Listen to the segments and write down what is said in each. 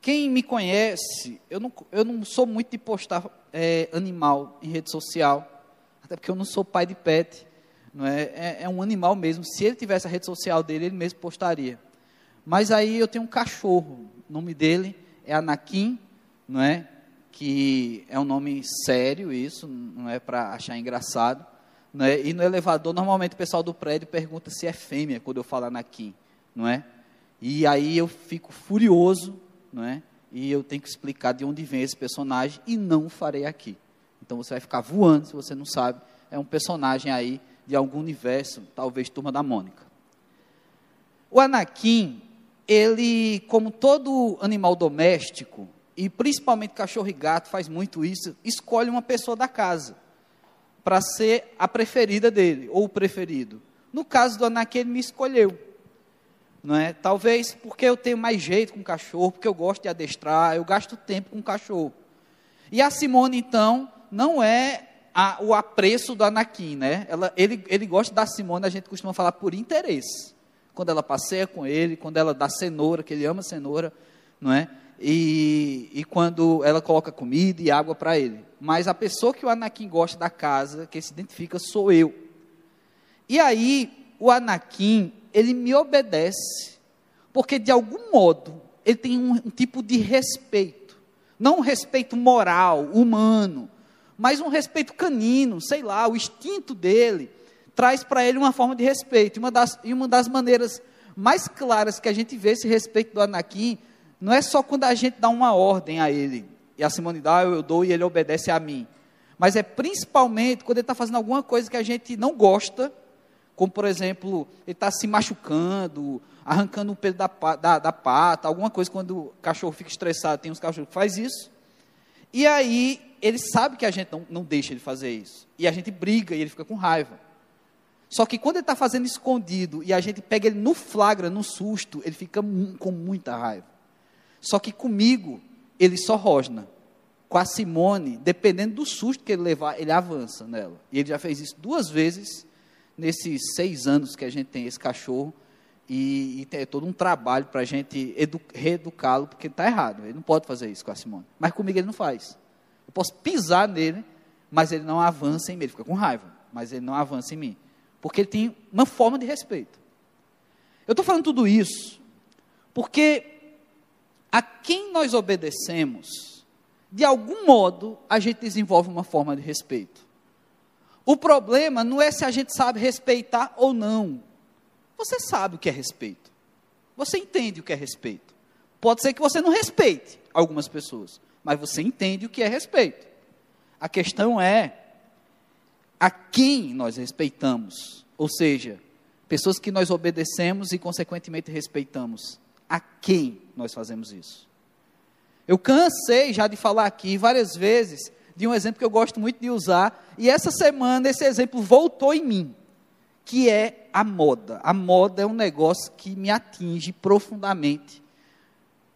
Quem me conhece, eu não, eu não sou muito de postar é, animal em rede social, até porque eu não sou pai de pet, não é? é? É, um animal mesmo. Se ele tivesse a rede social dele, ele mesmo postaria. Mas aí eu tenho um cachorro, o nome dele é Anakin, não é? Que é um nome sério, isso, não é para achar engraçado. Não é? E no elevador, normalmente o pessoal do prédio pergunta se é fêmea quando eu falo Anakin, não é? E aí eu fico furioso, não é? E eu tenho que explicar de onde vem esse personagem e não farei aqui. Então você vai ficar voando se você não sabe. É um personagem aí de algum universo, talvez Turma da Mônica. O Anakin, ele, como todo animal doméstico, e principalmente cachorro e gato faz muito isso, escolhe uma pessoa da casa para ser a preferida dele, ou o preferido. No caso do Anakin, ele me escolheu não é? Talvez porque eu tenho mais jeito com cachorro, porque eu gosto de adestrar, eu gasto tempo com cachorro. E a Simone, então, não é a, o apreço do Anakin, né? Ela, ele, ele gosta da Simone, a gente costuma falar por interesse. Quando ela passeia com ele, quando ela dá cenoura, que ele ama cenoura, não é? E, e quando ela coloca comida e água para ele. Mas a pessoa que o Anakin gosta da casa, que se identifica, sou eu. E aí, o Anakin, ele me obedece, porque de algum modo ele tem um, um tipo de respeito, não um respeito moral, humano, mas um respeito canino, sei lá, o instinto dele traz para ele uma forma de respeito. E uma, das, e uma das maneiras mais claras que a gente vê esse respeito do Anakin não é só quando a gente dá uma ordem a ele, e a Simone dá, eu dou e ele obedece a mim. Mas é principalmente quando ele está fazendo alguma coisa que a gente não gosta como por exemplo, ele está se machucando, arrancando um pelo da, da, da, pata, alguma coisa, quando o cachorro fica estressado, tem uns cachorros que faz isso. E aí, ele sabe que a gente não, não deixa ele fazer isso. E a gente briga e ele fica com raiva. Só que quando ele está fazendo escondido e a gente pega ele no flagra, no susto, ele fica com muita raiva. Só que comigo, ele só rosna. Com a Simone, dependendo do susto que ele levar, ele avança nela. E ele já fez isso duas vezes nesses seis anos que a gente tem esse cachorro, e, e tem todo um trabalho para a gente reeducá-lo, porque está errado, ele não pode fazer isso com a Simone. Mas comigo ele não faz. Eu posso pisar nele, mas ele não avança em mim, ele fica com raiva, mas ele não avança em mim, porque ele tem uma forma de respeito. Eu estou falando tudo isso porque a quem nós obedecemos, de algum modo, a gente desenvolve uma forma de respeito. O problema não é se a gente sabe respeitar ou não. Você sabe o que é respeito. Você entende o que é respeito. Pode ser que você não respeite algumas pessoas, mas você entende o que é respeito. A questão é a quem nós respeitamos, ou seja, pessoas que nós obedecemos e consequentemente respeitamos. A quem nós fazemos isso? Eu cansei já de falar aqui várias vezes de um exemplo que eu gosto muito de usar, e essa semana esse exemplo voltou em mim, que é a moda. A moda é um negócio que me atinge profundamente.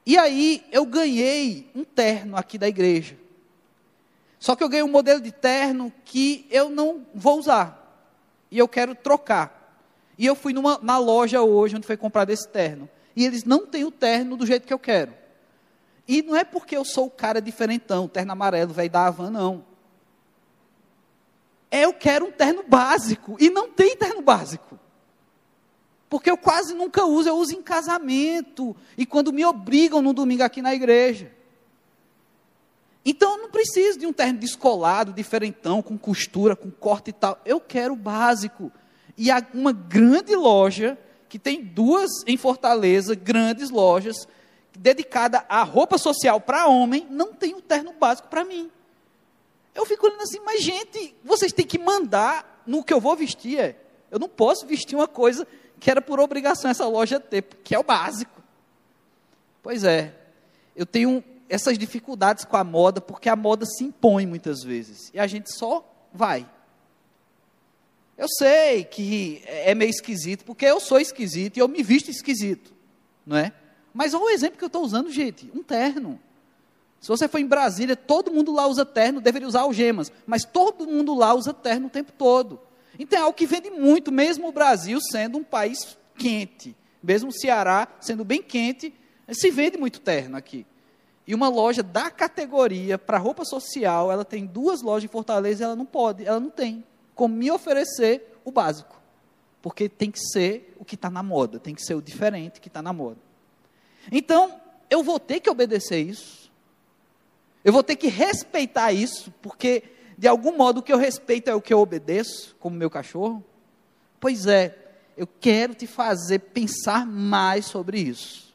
E aí eu ganhei um terno aqui da igreja. Só que eu ganhei um modelo de terno que eu não vou usar. E eu quero trocar. E eu fui numa, na loja hoje onde foi comprado esse terno. E eles não têm o terno do jeito que eu quero. E não é porque eu sou o cara diferentão, terno amarelo, velho da Havan, não. É, eu quero um terno básico. E não tem terno básico. Porque eu quase nunca uso, eu uso em casamento. E quando me obrigam no domingo aqui na igreja. Então eu não preciso de um terno descolado, diferentão, com costura, com corte e tal. Eu quero o básico. E há uma grande loja, que tem duas em Fortaleza, grandes lojas, dedicada à roupa social para homem, não tem um terno básico para mim. Eu fico olhando assim, mas gente, vocês têm que mandar no que eu vou vestir. É. Eu não posso vestir uma coisa que era por obrigação essa loja ter, que é o básico. Pois é, eu tenho essas dificuldades com a moda, porque a moda se impõe muitas vezes, e a gente só vai. Eu sei que é meio esquisito, porque eu sou esquisito e eu me visto esquisito, não é? Mas olha o exemplo que eu estou usando, gente: um terno. Se você for em Brasília, todo mundo lá usa terno, deveria usar algemas, mas todo mundo lá usa terno o tempo todo. Então é algo que vende muito, mesmo o Brasil sendo um país quente, mesmo o Ceará sendo bem quente, se vende muito terno aqui. E uma loja da categoria para roupa social, ela tem duas lojas em Fortaleza e ela não pode, ela não tem como me oferecer o básico. Porque tem que ser o que está na moda, tem que ser o diferente que está na moda. Então, eu vou ter que obedecer isso. Eu vou ter que respeitar isso, porque de algum modo o que eu respeito é o que eu obedeço, como meu cachorro. Pois é, eu quero te fazer pensar mais sobre isso.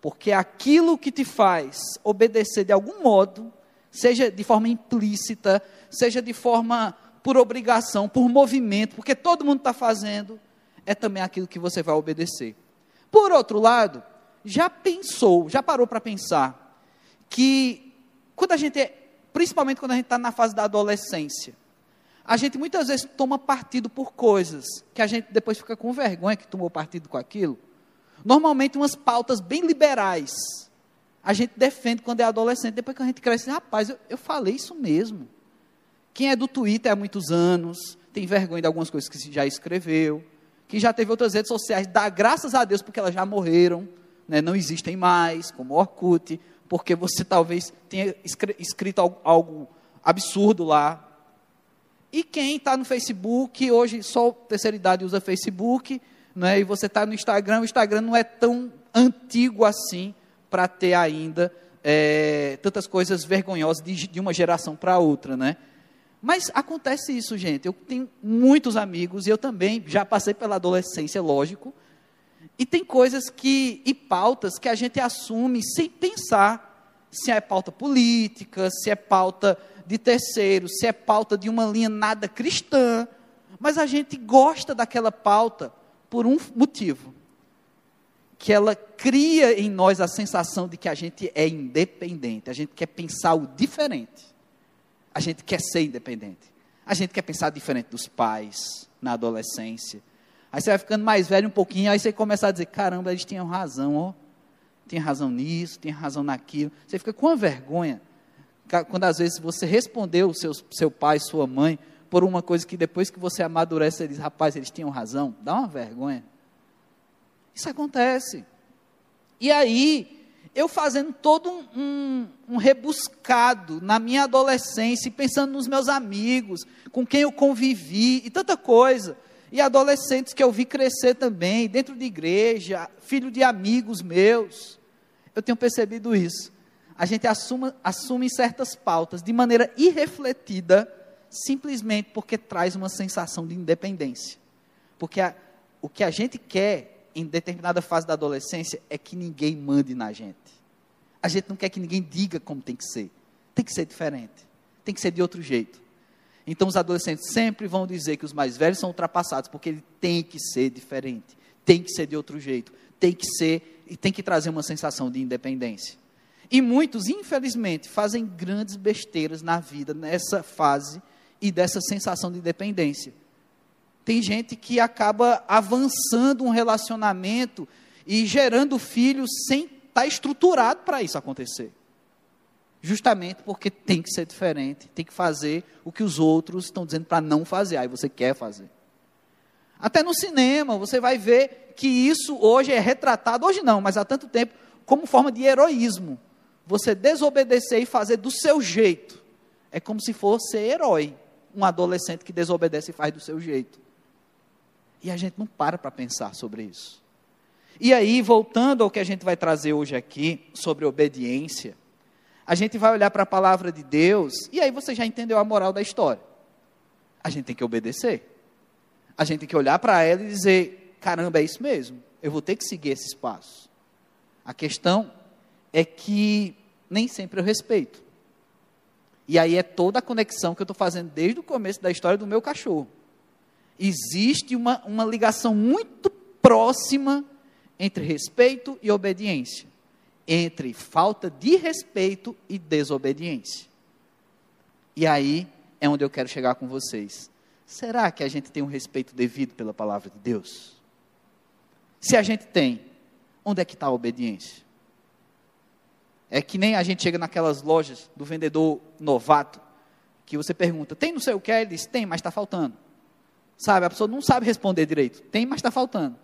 Porque aquilo que te faz obedecer de algum modo, seja de forma implícita, seja de forma por obrigação, por movimento, porque todo mundo está fazendo, é também aquilo que você vai obedecer. Por outro lado, já pensou, já parou para pensar que quando a gente, é, principalmente quando a gente está na fase da adolescência, a gente muitas vezes toma partido por coisas que a gente depois fica com vergonha que tomou partido com aquilo. Normalmente umas pautas bem liberais. A gente defende quando é adolescente, depois que a gente cresce, rapaz, eu, eu falei isso mesmo. Quem é do Twitter há muitos anos, tem vergonha de algumas coisas que já escreveu, que já teve outras redes sociais, dá graças a Deus porque elas já morreram, né, não existem mais, como Orkut, porque você talvez tenha escrito algo, absurdo lá. E quem está no Facebook, hoje só terceira idade usa Facebook, né, e você está no Instagram, o Instagram não é tão antigo assim para ter ainda é, tantas coisas vergonhosas de, de uma geração para outra, né? Mas acontece isso, gente. Eu tenho muitos amigos e eu também já passei pela adolescência, lógico. E tem coisas que e pautas que a gente assume sem pensar se é pauta política, se é pauta de terceiro, se é pauta de uma linha nada cristã, mas a gente gosta daquela pauta por um motivo. Que ela cria em nós a sensação de que a gente é independente, a gente quer pensar o diferente. A gente quer ser independente. A gente quer pensar diferente dos pais na adolescência. Aí você vai ficando mais velho um pouquinho, aí você começa a dizer: caramba, eles tinham razão, ó. Tem razão nisso, tem razão naquilo. Você fica com uma vergonha quando às vezes você respondeu seu, seu pai, sua mãe, por uma coisa que depois que você amadurece, diz, rapaz, eles tinham razão, dá uma vergonha. Isso acontece. E aí, eu fazendo todo um, um, um, rebuscado na minha adolescência, pensando nos meus amigos, com quem eu convivi, e tanta coisa. E adolescentes que eu vi crescer também, dentro de igreja, filho de amigos meus. Eu tenho percebido isso. A gente assume, assume certas pautas de maneira irrefletida, simplesmente porque traz uma sensação de independência. Porque a, o que a gente quer em determinada fase da adolescência é que ninguém mande na gente. A gente não quer que ninguém diga como tem que ser. Tem que ser diferente. Tem que ser de outro jeito. Então os adolescentes sempre vão dizer que os mais velhos são ultrapassados, porque ele tem que ser diferente, tem que ser de outro jeito, tem que ser e tem que trazer uma sensação de independência. E muitos, infelizmente, fazem grandes besteiras na vida nessa fase e dessa sensação de dependência. Tem gente que acaba avançando um relacionamento e gerando filhos sem estar tá estruturado para isso acontecer. Justamente porque tem que ser diferente, tem que fazer o que os outros estão dizendo para não fazer, aí você quer fazer. Até no cinema, você vai ver que isso hoje é retratado, hoje não, mas há tanto tempo, como forma de heroísmo. Você desobedecer e fazer do seu jeito. É como se fosse herói um adolescente que desobedece e faz do seu jeito. E a gente não para para pensar sobre isso. E aí, voltando ao que a gente vai trazer hoje aqui, sobre obediência, a gente vai olhar para a palavra de Deus, e aí você já entendeu a moral da história. A gente tem que obedecer. A gente tem que olhar para ela e dizer: caramba, é isso mesmo, eu vou ter que seguir esses passos. A questão é que nem sempre eu respeito. E aí é toda a conexão que eu estou fazendo desde o começo da história do meu cachorro. Existe uma, uma ligação muito próxima entre respeito e obediência, entre falta de respeito e desobediência. E aí é onde eu quero chegar com vocês. Será que a gente tem um respeito devido pela palavra de Deus? Se a gente tem, onde é que está a obediência? É que nem a gente chega naquelas lojas do vendedor novato, que você pergunta, tem não sei o que? Ele diz, tem, mas está faltando. Sabe, a pessoa não sabe responder direito. Tem, mas está faltando.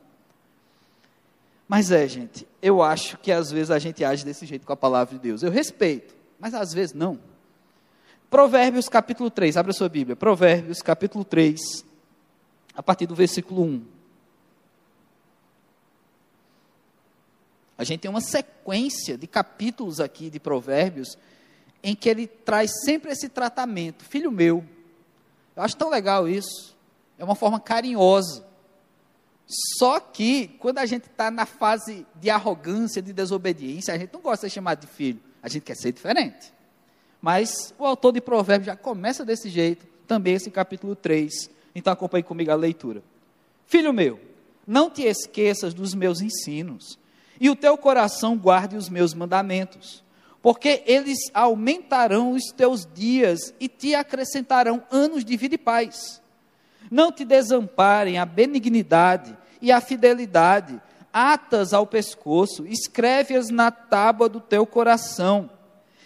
Mas é, gente, eu acho que às vezes a gente age desse jeito com a palavra de Deus. Eu respeito, mas às vezes não. Provérbios capítulo 3, abra sua Bíblia. Provérbios capítulo 3, a partir do versículo 1. A gente tem uma sequência de capítulos aqui de Provérbios em que ele traz sempre esse tratamento. Filho meu, eu acho tão legal isso. É uma forma carinhosa. Só que, quando a gente está na fase de arrogância, de desobediência, a gente não gosta de ser chamado de filho. A gente quer ser diferente. Mas o autor de Provérbios já começa desse jeito, também esse capítulo 3. Então acompanhe comigo a leitura. Filho meu, não te esqueças dos meus ensinos, e o teu coração guarde os meus mandamentos, porque eles aumentarão os teus dias e te acrescentarão anos de vida e paz. Não te desamparem a benignidade e a fidelidade, atas ao pescoço, escreve-as na tábua do teu coração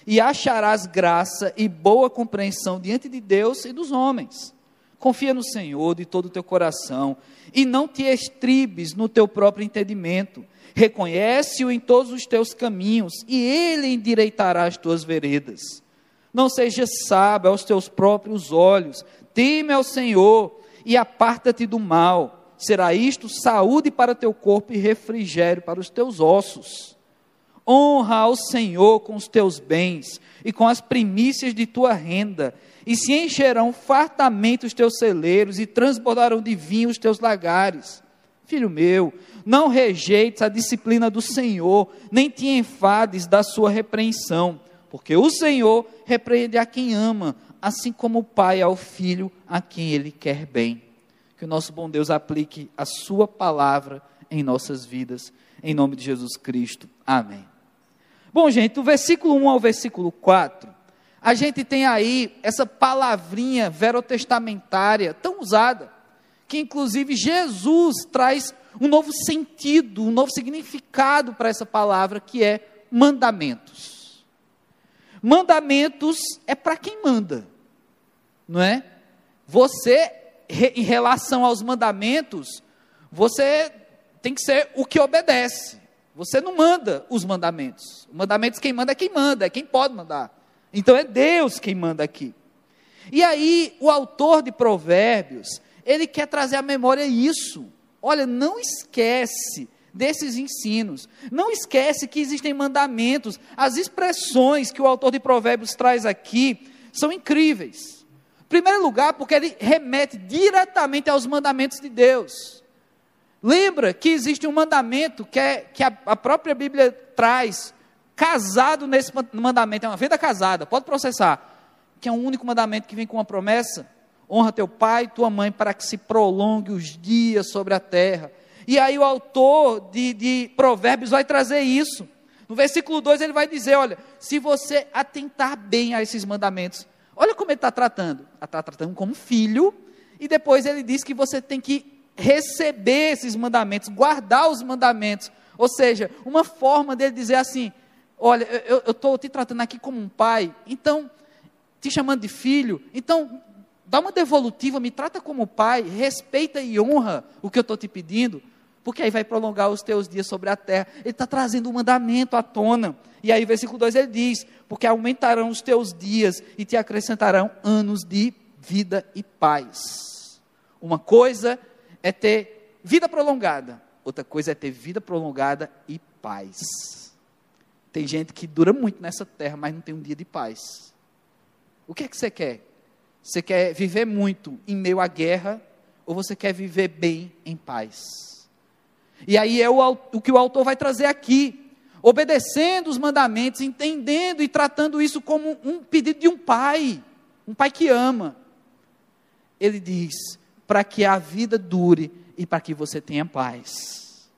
e acharás graça e boa compreensão diante de Deus e dos homens. Confia no Senhor de todo o teu coração e não te estribes no teu próprio entendimento. Reconhece-o em todos os teus caminhos e ele endireitará as tuas veredas. Não sejas sábio aos teus próprios olhos, teme ao Senhor e aparta-te do mal. Será isto saúde para teu corpo e refrigério para os teus ossos. Honra ao Senhor com os teus bens e com as primícias de tua renda, e se encherão fartamente os teus celeiros e transbordarão de vinho os teus lagares. Filho meu, não rejeites a disciplina do Senhor, nem te enfades da sua repreensão, porque o Senhor repreende a quem ama, assim como o pai ao filho a quem ele quer bem. Que o nosso bom Deus aplique a sua palavra em nossas vidas, em nome de Jesus Cristo. Amém. Bom, gente, do versículo 1 ao versículo 4, a gente tem aí essa palavrinha verotestamentária tão usada, que inclusive Jesus traz um novo sentido, um novo significado para essa palavra, que é mandamentos. Mandamentos é para quem manda, não é? Você, em relação aos mandamentos, você tem que ser o que obedece. Você não manda os mandamentos. Os mandamentos quem manda é quem manda, é quem pode mandar. Então é Deus quem manda aqui. E aí, o autor de Provérbios, ele quer trazer à memória isso. Olha, não esquece desses ensinos. Não esquece que existem mandamentos. As expressões que o autor de Provérbios traz aqui são incríveis. Primeiro lugar, porque ele remete diretamente aos mandamentos de Deus. Lembra que existe um mandamento que, é, que a, a própria Bíblia traz, casado nesse mandamento, é uma vida casada, pode processar, que é um único mandamento que vem com uma promessa: honra teu pai e tua mãe para que se prolongue os dias sobre a terra. E aí o autor de, de Provérbios vai trazer isso. No versículo 2 ele vai dizer: olha, se você atentar bem a esses mandamentos, olha como ele está tratando. Está tratando como filho, e depois ele diz que você tem que receber esses mandamentos, guardar os mandamentos. Ou seja, uma forma dele dizer assim: olha, eu estou te tratando aqui como um pai, então, te chamando de filho, então, dá uma devolutiva, me trata como pai, respeita e honra o que eu estou te pedindo, porque aí vai prolongar os teus dias sobre a terra. Ele está trazendo um mandamento à tona. E aí, versículo 2 ele diz: Porque aumentarão os teus dias e te acrescentarão anos de vida e paz. Uma coisa é ter vida prolongada, outra coisa é ter vida prolongada e paz. Tem gente que dura muito nessa terra, mas não tem um dia de paz. O que é que você quer? Você quer viver muito em meio à guerra ou você quer viver bem em paz? E aí é o, o que o autor vai trazer aqui, obedecendo os mandamentos, entendendo e tratando isso como um pedido de um pai, um pai que ama. Ele diz: para que a vida dure e para que você tenha paz.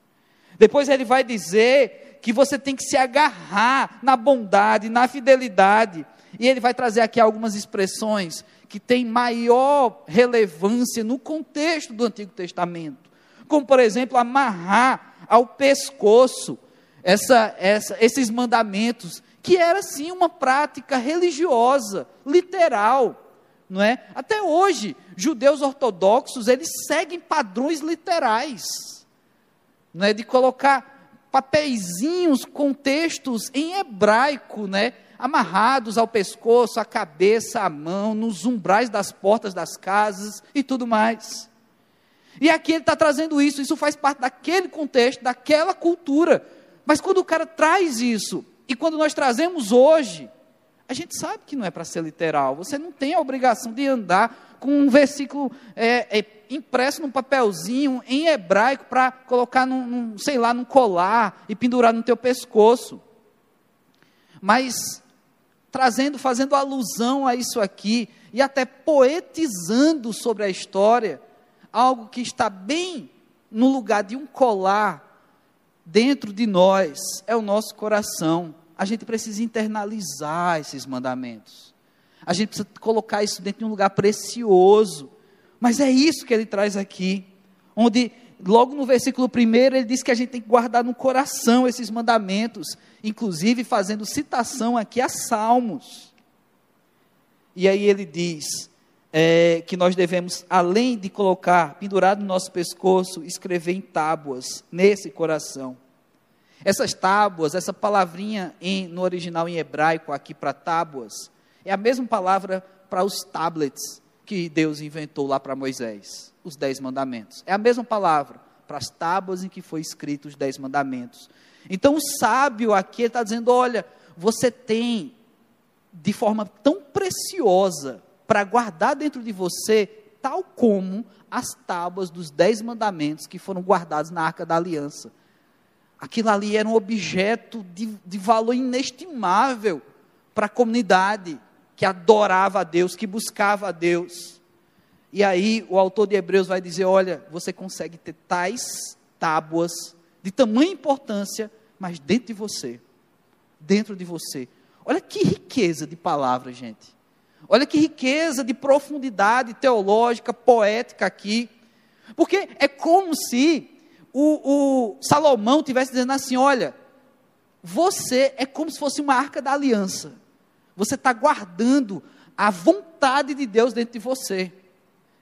Depois ele vai dizer que você tem que se agarrar na bondade, na fidelidade. E ele vai trazer aqui algumas expressões que têm maior relevância no contexto do Antigo Testamento. Como, por exemplo, amarrar ao pescoço essa, essa, esses mandamentos, que era sim uma prática religiosa, literal não é? Até hoje, judeus ortodoxos, eles seguem padrões literais, não é? De colocar papeizinhos com textos em hebraico, né? Amarrados ao pescoço, à cabeça, à mão, nos umbrais das portas das casas e tudo mais. E aqui ele está trazendo isso, isso faz parte daquele contexto, daquela cultura. Mas quando o cara traz isso, e quando nós trazemos hoje, a gente sabe que não é para ser literal. Você não tem a obrigação de andar com um versículo é, é, impresso num papelzinho em hebraico para colocar num, num, sei lá, num colar e pendurar no teu pescoço. Mas trazendo, fazendo alusão a isso aqui e até poetizando sobre a história, algo que está bem no lugar de um colar dentro de nós, é o nosso coração. A gente precisa internalizar esses mandamentos. A gente precisa colocar isso dentro de um lugar precioso. Mas é isso que ele traz aqui, onde logo no versículo 1 ele diz que a gente tem que guardar no coração esses mandamentos, inclusive fazendo citação aqui a Salmos. E aí ele diz: é, que nós devemos, além de colocar pendurado no nosso pescoço, escrever em tábuas nesse coração. Essas tábuas, essa palavrinha em, no original em hebraico aqui para tábuas, é a mesma palavra para os tablets que Deus inventou lá para Moisés, os dez mandamentos. É a mesma palavra para as tábuas em que foi escrito os dez mandamentos. Então o sábio aqui está dizendo: olha, você tem de forma tão preciosa para guardar dentro de você, tal como as tábuas dos dez mandamentos que foram guardados na arca da aliança. Aquilo ali era um objeto de, de valor inestimável para a comunidade que adorava a Deus, que buscava a Deus. E aí o autor de Hebreus vai dizer: olha, você consegue ter tais tábuas de tamanha importância, mas dentro de você. Dentro de você. Olha que riqueza de palavras, gente. Olha que riqueza de profundidade teológica, poética aqui. Porque é como se o, o Salomão tivesse dizendo assim: olha, você é como se fosse uma arca da aliança. Você está guardando a vontade de Deus dentro de você.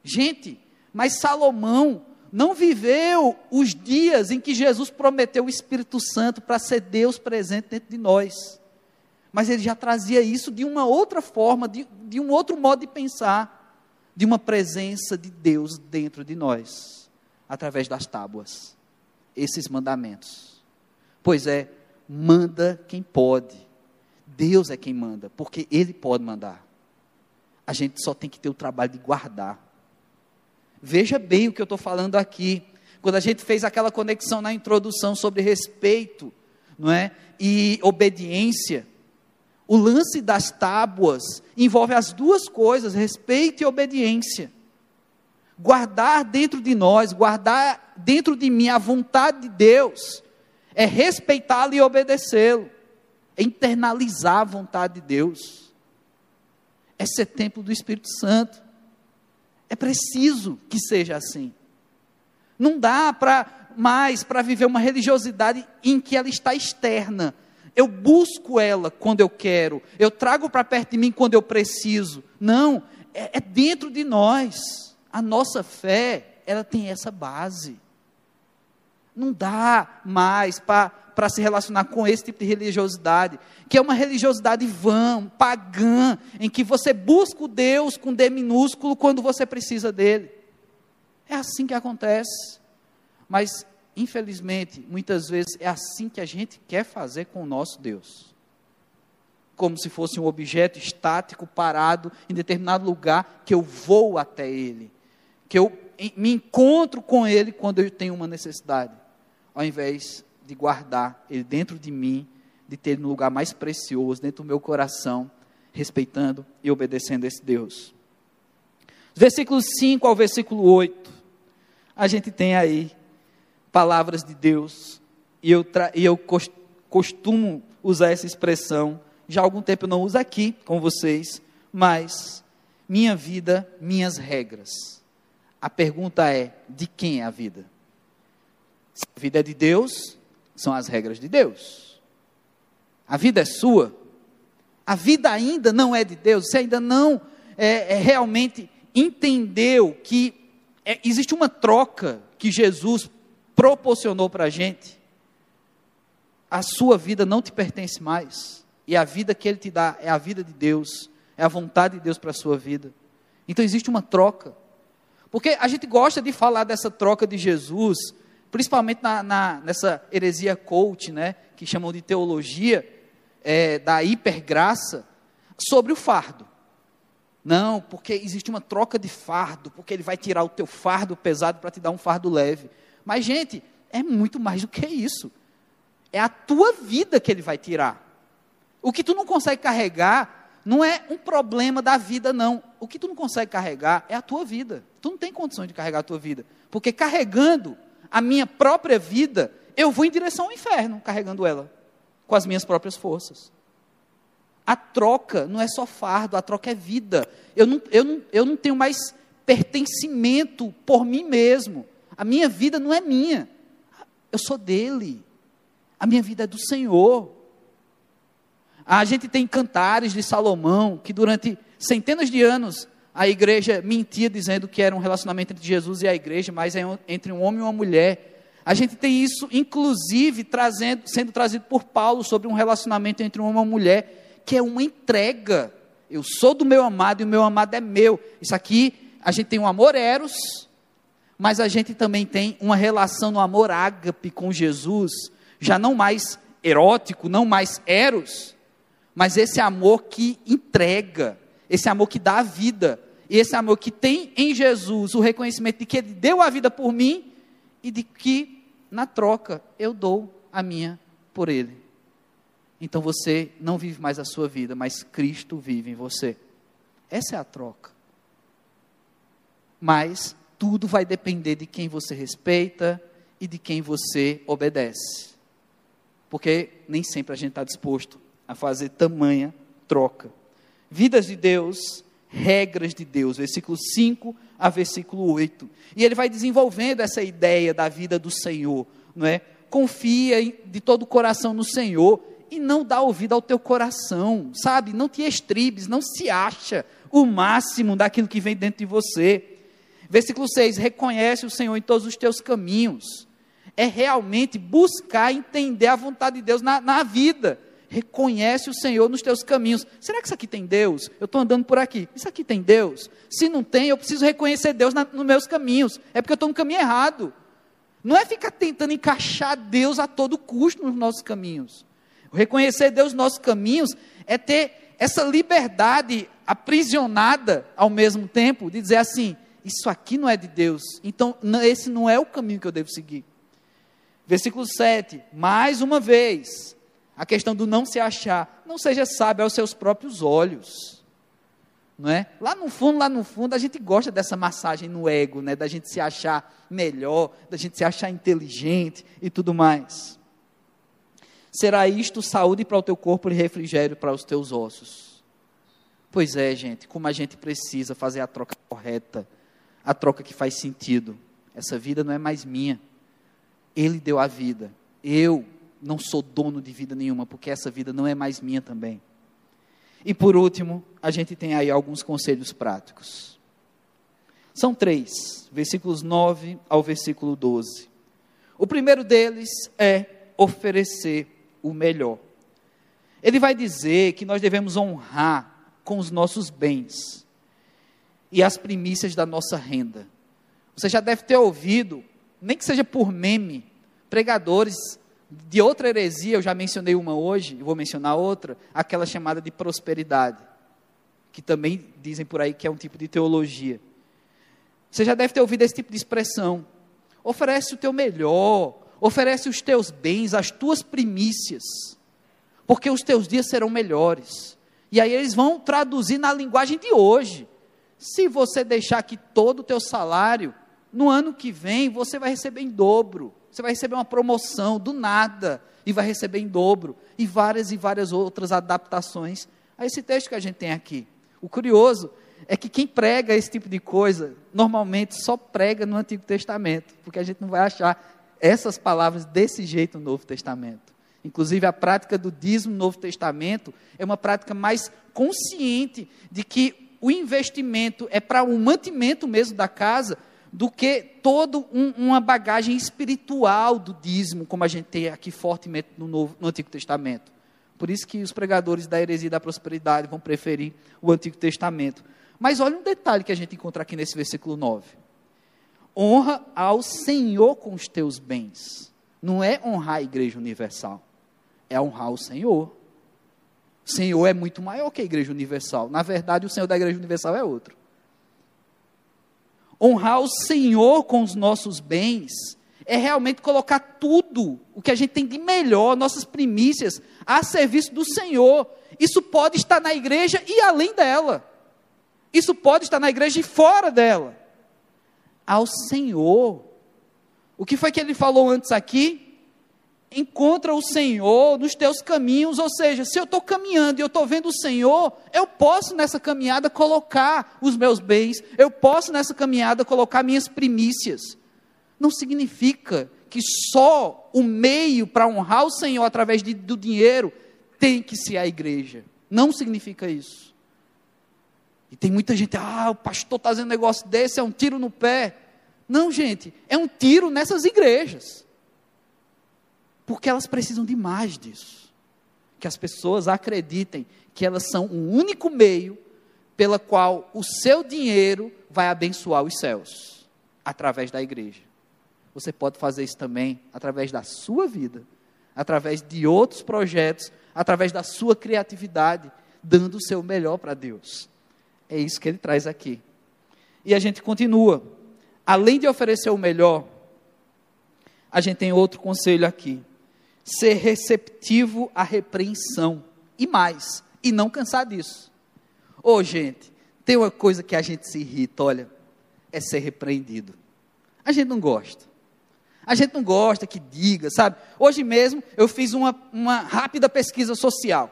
Gente, mas Salomão não viveu os dias em que Jesus prometeu o Espírito Santo para ser Deus presente dentro de nós mas ele já trazia isso de uma outra forma, de, de um outro modo de pensar, de uma presença de Deus dentro de nós, através das tábuas, esses mandamentos. Pois é, manda quem pode, Deus é quem manda, porque Ele pode mandar. A gente só tem que ter o trabalho de guardar. Veja bem o que eu estou falando aqui. Quando a gente fez aquela conexão na introdução sobre respeito, não é? E obediência, o lance das tábuas envolve as duas coisas, respeito e obediência. Guardar dentro de nós, guardar dentro de mim a vontade de Deus, é respeitá-lo e obedecê-lo, é internalizar a vontade de Deus, é ser templo do Espírito Santo. É preciso que seja assim. Não dá para mais para viver uma religiosidade em que ela está externa, eu busco ela quando eu quero, eu trago para perto de mim quando eu preciso. Não, é, é dentro de nós. A nossa fé, ela tem essa base. Não dá mais para se relacionar com esse tipo de religiosidade, que é uma religiosidade vã, pagã, em que você busca o Deus com D minúsculo quando você precisa dele. É assim que acontece. Mas infelizmente, muitas vezes é assim que a gente quer fazer com o nosso Deus. Como se fosse um objeto estático, parado em determinado lugar, que eu vou até ele, que eu me encontro com ele quando eu tenho uma necessidade, ao invés de guardar ele dentro de mim, de ter no lugar mais precioso, dentro do meu coração, respeitando e obedecendo esse Deus. Versículos 5 ao versículo 8, a gente tem aí palavras de Deus, e eu, e eu costumo usar essa expressão, já há algum tempo eu não uso aqui com vocês, mas minha vida, minhas regras. A pergunta é: de quem é a vida? Se a vida é de Deus, são as regras de Deus. A vida é sua. A vida ainda não é de Deus. Você ainda não é, é realmente entendeu que é, existe uma troca que Jesus proporcionou para a gente. a sua vida não te pertence mais. E a vida que Ele te dá é a vida de Deus, é a vontade de Deus para a sua vida. Então existe uma troca. Porque a gente gosta de falar dessa troca de Jesus, principalmente na, na nessa heresia coach, né, que chamam de teologia é, da hipergraça, sobre o fardo. Não, porque existe uma troca de fardo, porque ele vai tirar o teu fardo pesado para te dar um fardo leve. Mas, gente, é muito mais do que isso. É a tua vida que ele vai tirar. O que tu não consegue carregar não é um problema da vida, não. O que tu não consegue carregar é a tua vida. Tu não tem condições de carregar a tua vida. Porque carregando a minha própria vida, eu vou em direção ao inferno, carregando ela, com as minhas próprias forças. A troca não é só fardo, a troca é vida. Eu não, eu não, eu não tenho mais pertencimento por mim mesmo. A minha vida não é minha. Eu sou dele. A minha vida é do Senhor. A gente tem cantares de Salomão que durante centenas de anos a igreja mentia dizendo que era um relacionamento entre Jesus e a igreja, mas é entre um homem e uma mulher. A gente tem isso, inclusive, trazendo, sendo trazido por Paulo sobre um relacionamento entre um homem e uma mulher que é uma entrega. Eu sou do meu amado e o meu amado é meu. Isso aqui, a gente tem um amor eros, mas a gente também tem uma relação no amor ágape com Jesus, já não mais erótico, não mais eros, mas esse amor que entrega, esse amor que dá a vida, e esse amor que tem em Jesus o reconhecimento de que Ele deu a vida por mim e de que, na troca, eu dou a minha por Ele então você não vive mais a sua vida, mas Cristo vive em você. Essa é a troca. Mas tudo vai depender de quem você respeita e de quem você obedece. Porque nem sempre a gente está disposto a fazer tamanha troca. Vidas de Deus, regras de Deus, versículo 5 a versículo 8. E ele vai desenvolvendo essa ideia da vida do Senhor, não é? Confia de todo o coração no Senhor e não dá ouvido ao teu coração, sabe? Não te estribes, não se acha o máximo daquilo que vem dentro de você. Versículo 6: reconhece o Senhor em todos os teus caminhos. É realmente buscar entender a vontade de Deus na, na vida. Reconhece o Senhor nos teus caminhos. Será que isso aqui tem Deus? Eu estou andando por aqui. Isso aqui tem Deus? Se não tem, eu preciso reconhecer Deus na, nos meus caminhos. É porque eu estou no caminho errado. Não é ficar tentando encaixar Deus a todo custo nos nossos caminhos. Reconhecer Deus nos nossos caminhos é ter essa liberdade aprisionada ao mesmo tempo, de dizer assim: isso aqui não é de Deus, então esse não é o caminho que eu devo seguir. Versículo 7, mais uma vez, a questão do não se achar, não seja sábio aos seus próprios olhos. Não é? Lá no fundo, lá no fundo, a gente gosta dessa massagem no ego, né? da gente se achar melhor, da gente se achar inteligente e tudo mais. Será isto saúde para o teu corpo e refrigério para os teus ossos. Pois é, gente, como a gente precisa fazer a troca correta, a troca que faz sentido. Essa vida não é mais minha. Ele deu a vida. Eu não sou dono de vida nenhuma, porque essa vida não é mais minha também. E por último, a gente tem aí alguns conselhos práticos. São três, versículos 9 ao versículo 12. O primeiro deles é oferecer o melhor. Ele vai dizer que nós devemos honrar com os nossos bens e as primícias da nossa renda. Você já deve ter ouvido, nem que seja por meme, pregadores de outra heresia, eu já mencionei uma hoje, vou mencionar outra, aquela chamada de prosperidade, que também dizem por aí que é um tipo de teologia. Você já deve ter ouvido esse tipo de expressão. Oferece o teu melhor, oferece os teus bens, as tuas primícias, porque os teus dias serão melhores. E aí eles vão traduzir na linguagem de hoje. Se você deixar aqui todo o teu salário, no ano que vem você vai receber em dobro. Você vai receber uma promoção do nada e vai receber em dobro. E várias e várias outras adaptações a esse texto que a gente tem aqui. O curioso é que quem prega esse tipo de coisa, normalmente só prega no Antigo Testamento, porque a gente não vai achar essas palavras desse jeito no Novo Testamento. Inclusive, a prática do dízimo no Novo Testamento é uma prática mais consciente de que o investimento é para o mantimento mesmo da casa, do que toda um, uma bagagem espiritual do dízimo, como a gente tem aqui fortemente no, Novo, no Antigo Testamento. Por isso que os pregadores da heresia e da prosperidade vão preferir o Antigo Testamento. Mas olha um detalhe que a gente encontra aqui nesse versículo 9. Honra ao Senhor com os teus bens. Não é honrar a igreja universal, é honrar o Senhor. O Senhor é muito maior que a igreja universal. Na verdade, o Senhor da igreja universal é outro. Honrar o Senhor com os nossos bens é realmente colocar tudo o que a gente tem de melhor, nossas primícias, a serviço do Senhor. Isso pode estar na igreja e além dela. Isso pode estar na igreja e fora dela. Ao Senhor. O que foi que ele falou antes aqui? Encontra o Senhor nos teus caminhos, ou seja, se eu estou caminhando e eu estou vendo o Senhor, eu posso nessa caminhada colocar os meus bens, eu posso nessa caminhada colocar minhas primícias. Não significa que só o meio para honrar o Senhor através de, do dinheiro tem que ser a igreja. Não significa isso. E tem muita gente, ah, o pastor está fazendo um negócio desse, é um tiro no pé. Não, gente, é um tiro nessas igrejas. Porque elas precisam de mais disso. Que as pessoas acreditem que elas são o único meio pela qual o seu dinheiro vai abençoar os céus através da igreja. Você pode fazer isso também através da sua vida, através de outros projetos, através da sua criatividade, dando o seu melhor para Deus. É isso que ele traz aqui. E a gente continua. Além de oferecer o melhor, a gente tem outro conselho aqui ser receptivo à repreensão. E mais, e não cansar disso. Ô, oh, gente, tem uma coisa que a gente se irrita, olha, é ser repreendido. A gente não gosta. A gente não gosta que diga, sabe? Hoje mesmo eu fiz uma, uma rápida pesquisa social,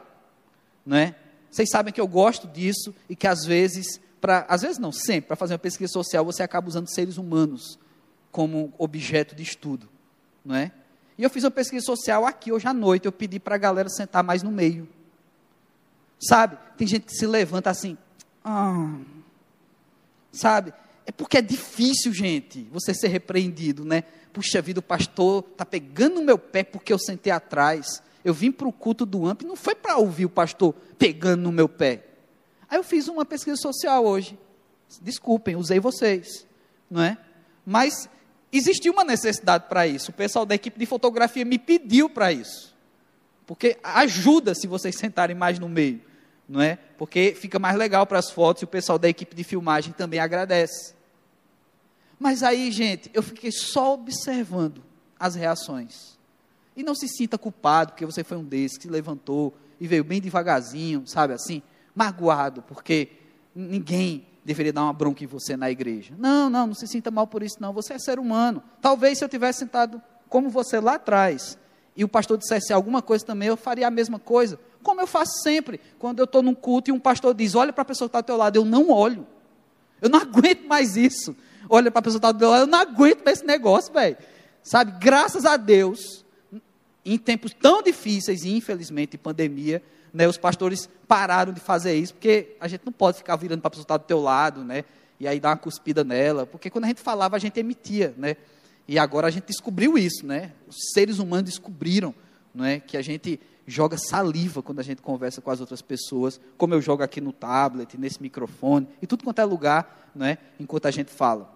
não é? Vocês sabem que eu gosto disso e que às vezes, para, às vezes não, sempre, para fazer uma pesquisa social você acaba usando seres humanos como objeto de estudo, não é? E eu fiz uma pesquisa social aqui hoje à noite. Eu pedi para a galera sentar mais no meio. Sabe? Tem gente que se levanta assim. Ah, sabe? É porque é difícil, gente, você ser repreendido, né? Puxa vida, o pastor está pegando no meu pé porque eu sentei atrás. Eu vim para o culto do AMP, não foi para ouvir o pastor pegando no meu pé. Aí eu fiz uma pesquisa social hoje. Desculpem, usei vocês, não é? Mas existia uma necessidade para isso. O pessoal da equipe de fotografia me pediu para isso. Porque ajuda se vocês sentarem mais no meio, não é? Porque fica mais legal para as fotos e o pessoal da equipe de filmagem também agradece. Mas aí, gente, eu fiquei só observando as reações. E não se sinta culpado, porque você foi um desses que se levantou e veio bem devagarzinho, sabe assim, magoado, porque ninguém deveria dar uma bronca em você na igreja. Não, não, não se sinta mal por isso, não. Você é ser humano. Talvez se eu tivesse sentado como você lá atrás e o pastor dissesse alguma coisa também, eu faria a mesma coisa. Como eu faço sempre. Quando eu estou num culto e um pastor diz: Olha para a pessoa que está ao teu lado, eu não olho. Eu não aguento mais isso. Olha para a pessoa que está ao teu lado, eu não aguento mais esse negócio, velho. Sabe, graças a Deus, em tempos tão difíceis e infelizmente pandemia, né, os pastores pararam de fazer isso, porque a gente não pode ficar virando para a pessoa está do teu lado, né, e aí dar uma cuspida nela, porque quando a gente falava, a gente emitia, né, e agora a gente descobriu isso, né, os seres humanos descobriram, né, que a gente joga saliva quando a gente conversa com as outras pessoas, como eu jogo aqui no tablet, nesse microfone, e tudo quanto é lugar, né, enquanto a gente fala.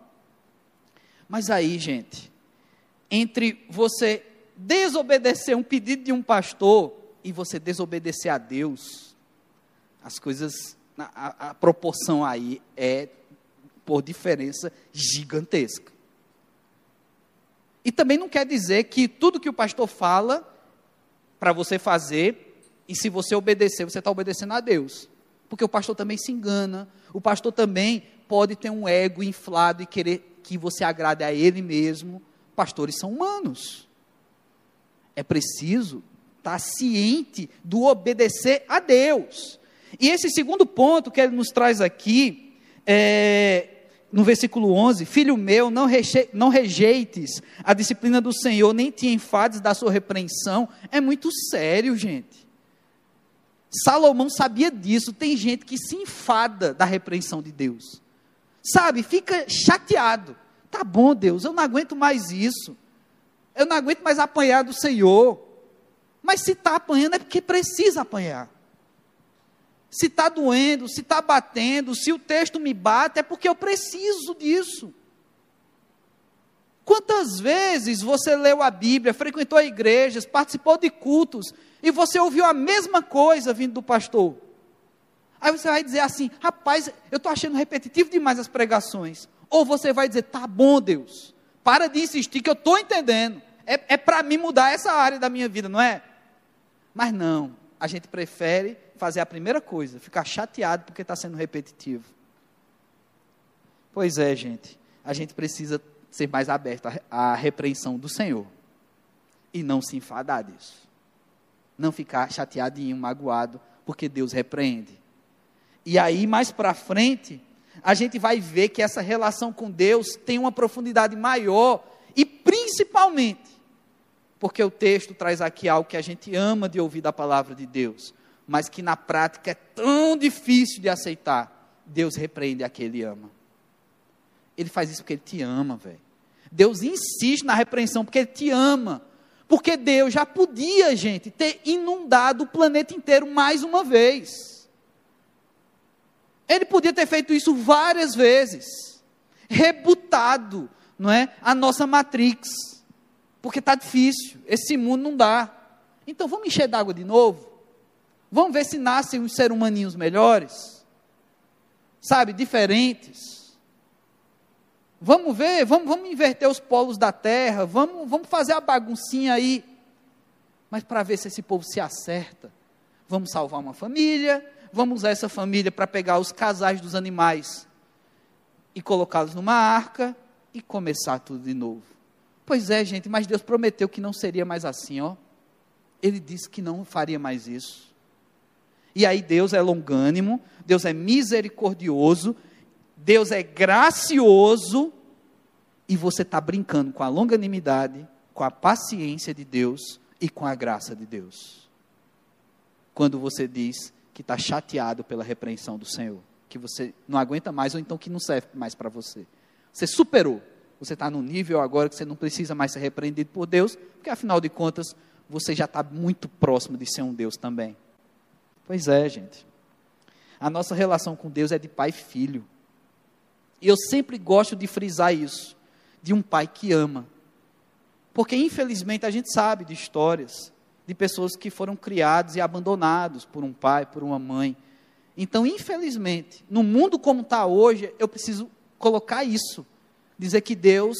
Mas aí, gente, entre você desobedecer um pedido de um pastor e você desobedecer a Deus, as coisas, a, a proporção aí é por diferença gigantesca. E também não quer dizer que tudo que o pastor fala para você fazer, e se você obedecer, você está obedecendo a Deus. Porque o pastor também se engana, o pastor também pode ter um ego inflado e querer que você agrade a ele mesmo. Pastores são humanos. É preciso estar ciente do obedecer a Deus. E esse segundo ponto que ele nos traz aqui, é, no versículo 11: Filho meu, não, não rejeites a disciplina do Senhor, nem te enfades da sua repreensão. É muito sério, gente. Salomão sabia disso. Tem gente que se enfada da repreensão de Deus. Sabe, fica chateado. tá bom, Deus, eu não aguento mais isso. Eu não aguento mais apanhar do Senhor. Mas se está apanhando é porque precisa apanhar. Se está doendo, se está batendo, se o texto me bate, é porque eu preciso disso. Quantas vezes você leu a Bíblia, frequentou igrejas, participou de cultos, e você ouviu a mesma coisa vindo do pastor? Aí você vai dizer assim: rapaz, eu estou achando repetitivo demais as pregações. Ou você vai dizer: tá bom, Deus, para de insistir, que eu estou entendendo. É, é para mim mudar essa área da minha vida, não é? Mas não, a gente prefere fazer a primeira coisa, ficar chateado porque está sendo repetitivo. Pois é, gente, a gente precisa ser mais aberto à, repreensão do Senhor e não se enfadar disso. Não ficar chateadinho, magoado, porque Deus repreende. E aí, mais para frente, a gente vai ver que essa relação com Deus tem uma profundidade maior e principalmente porque o texto traz aqui algo que a gente ama de ouvir da palavra de Deus, mas que na prática é tão difícil de aceitar. Deus repreende a que ele ama. Ele faz isso porque ele te ama, velho. Deus insiste na repreensão porque ele te ama. Porque Deus já podia, gente, ter inundado o planeta inteiro mais uma vez. Ele podia ter feito isso várias vezes, rebutado, não é, a nossa matrix porque está difícil, esse mundo não dá. Então vamos encher d'água de novo? Vamos ver se nascem uns seres humaninhos melhores, sabe, diferentes. Vamos ver, vamos, vamos inverter os polos da terra, vamos, vamos fazer a baguncinha aí. Mas para ver se esse povo se acerta, vamos salvar uma família, vamos usar essa família para pegar os casais dos animais e colocá-los numa arca e começar tudo de novo. Pois é, gente, mas Deus prometeu que não seria mais assim, ó. Ele disse que não faria mais isso. E aí Deus é longânimo, Deus é misericordioso, Deus é gracioso, e você está brincando com a longanimidade, com a paciência de Deus e com a graça de Deus. Quando você diz que está chateado pela repreensão do Senhor, que você não aguenta mais, ou então que não serve mais para você. Você superou. Você está no nível agora que você não precisa mais ser repreendido por Deus, porque afinal de contas, você já está muito próximo de ser um Deus também. Pois é, gente. A nossa relação com Deus é de pai e filho. E eu sempre gosto de frisar isso, de um pai que ama. Porque infelizmente a gente sabe de histórias de pessoas que foram criados e abandonados por um pai, por uma mãe. Então, infelizmente, no mundo como está hoje, eu preciso colocar isso dizer que Deus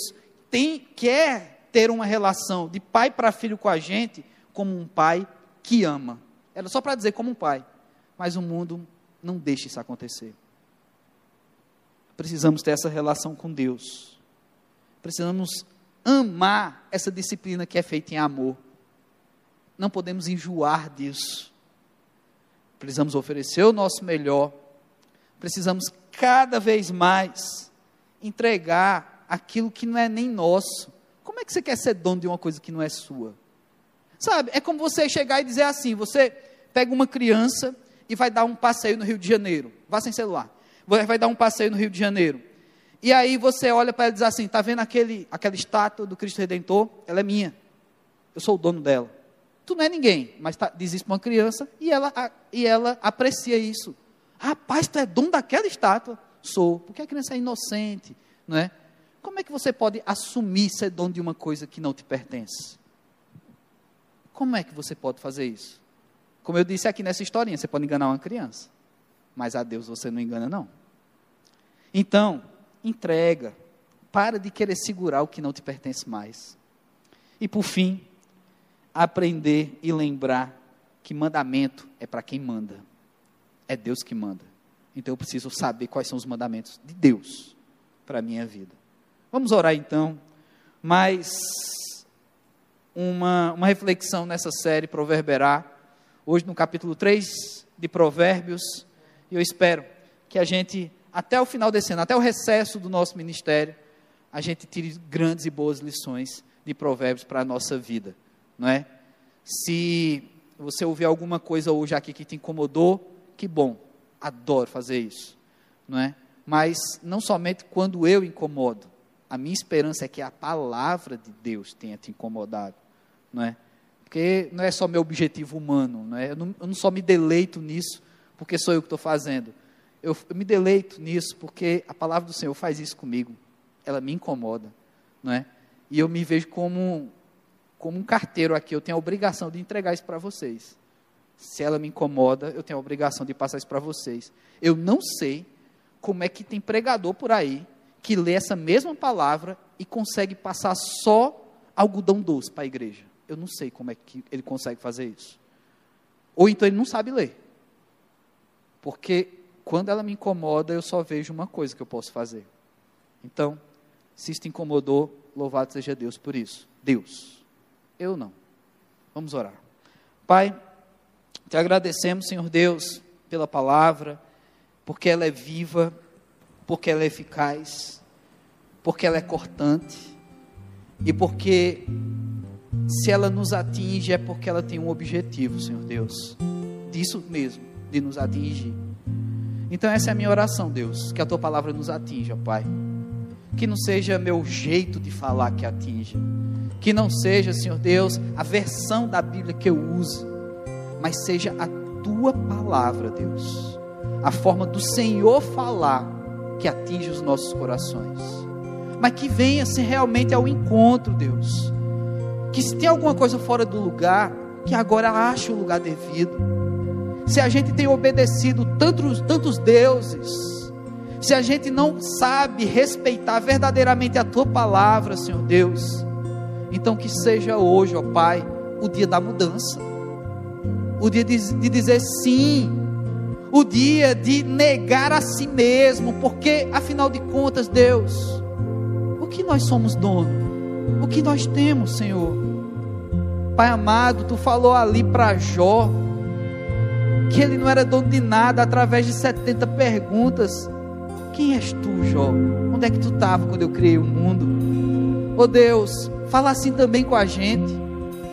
tem, quer ter uma relação de pai para filho com a gente, como um pai que ama. Era só para dizer como um pai. Mas o mundo não deixa isso acontecer. Precisamos ter essa relação com Deus. Precisamos amar essa disciplina que é feita em amor. Não podemos enjoar disso. Precisamos oferecer o nosso melhor. Precisamos cada vez mais entregar aquilo que não é nem nosso. Como é que você quer ser dono de uma coisa que não é sua? Sabe, é como você chegar e dizer assim: você pega uma criança e vai dar um passeio no Rio de Janeiro. Vá sem celular. Vai dar um passeio no Rio de Janeiro. E aí você olha para ela e diz assim: está vendo aquele, aquela estátua do Cristo Redentor? Ela é minha. Eu sou o dono dela. Tu não é ninguém, mas tá, diz isso para uma criança e ela, a, e ela aprecia isso. Rapaz, tu é dono daquela estátua? Sou, porque a criança é inocente, não é? Como é que você pode assumir ser dono de uma coisa que não te pertence? Como é que você pode fazer isso? Como eu disse aqui nessa historinha, você pode enganar uma criança, mas a Deus você não engana, não. Então, entrega. Para de querer segurar o que não te pertence mais. E por fim, aprender e lembrar que mandamento é para quem manda. É Deus que manda. Então eu preciso saber quais são os mandamentos de Deus para a minha vida. Vamos orar então, mais uma, uma reflexão nessa série Proverberá, hoje no capítulo 3 de Provérbios, e eu espero que a gente, até o final desse ano, até o recesso do nosso ministério, a gente tire grandes e boas lições de Provérbios para a nossa vida, não é? Se você ouvir alguma coisa hoje aqui que te incomodou, que bom, adoro fazer isso, não é? Mas não somente quando eu incomodo, A minha esperança é que a palavra de Deus tenha te incomodado, não é? Porque não é só meu objetivo humano, não é? Eu não, eu não só me deleito nisso porque sou eu que estou fazendo. Eu, eu, me deleito nisso porque a palavra do Senhor faz isso comigo. Ela me incomoda, não é? E eu me vejo como, como um carteiro aqui. Eu tenho a obrigação de entregar isso para vocês. Se ela me incomoda, eu tenho a obrigação de passar isso para vocês. Eu não sei como é que tem pregador por aí que lê essa mesma palavra e consegue passar só algodão doce para a igreja. Eu não sei como é que ele consegue fazer isso. Ou então ele não sabe ler. Porque quando ela me incomoda, eu só vejo uma coisa que eu posso fazer. Então, se isso te incomodou, louvado seja Deus por isso. Deus. Eu não. Vamos orar. Pai, te agradecemos, Senhor Deus, pela palavra, porque ela é viva, porque ela é eficaz, porque ela é cortante e porque se ela nos atinge é porque ela tem um objetivo, Senhor Deus, disso mesmo, de nos atingir. Então essa é a minha oração, Deus, que a tua palavra nos atinja, Pai. Que não seja meu jeito de falar que atinja, que não seja, Senhor Deus, a versão da Bíblia que eu use, mas seja a tua palavra, Deus, a forma do Senhor falar que atinge os nossos corações, mas que venha se realmente ao encontro, Deus. Que se tem alguma coisa fora do lugar, que agora ache o lugar devido. Se a gente tem obedecido tantos, tantos deuses, se a gente não sabe respeitar verdadeiramente a tua palavra, Senhor Deus, então que seja hoje, ó Pai, o dia da mudança, o dia de, de dizer sim o dia de negar a si mesmo, porque afinal de contas, Deus, o que nós somos dono? O que nós temos, Senhor? Pai amado, tu falou ali para Jó que ele não era dono de nada através de 70 perguntas. Quem és tu, Jó? Onde é que tu estava quando eu criei o mundo? Oh Deus, fala assim também com a gente.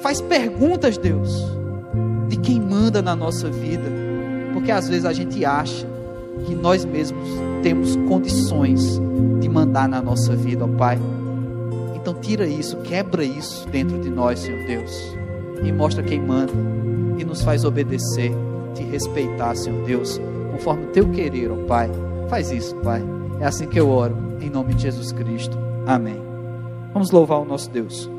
Faz perguntas, Deus, de quem manda na nossa vida porque às vezes a gente acha que nós mesmos temos condições de mandar na nossa vida, ó Pai. Então tira isso, quebra isso dentro de nós, Senhor Deus, e mostra quem manda e nos faz obedecer, te respeitar, Senhor Deus, conforme o teu querer, ó Pai. Faz isso, Pai. É assim que eu oro, em nome de Jesus Cristo. Amém. Vamos louvar o nosso Deus.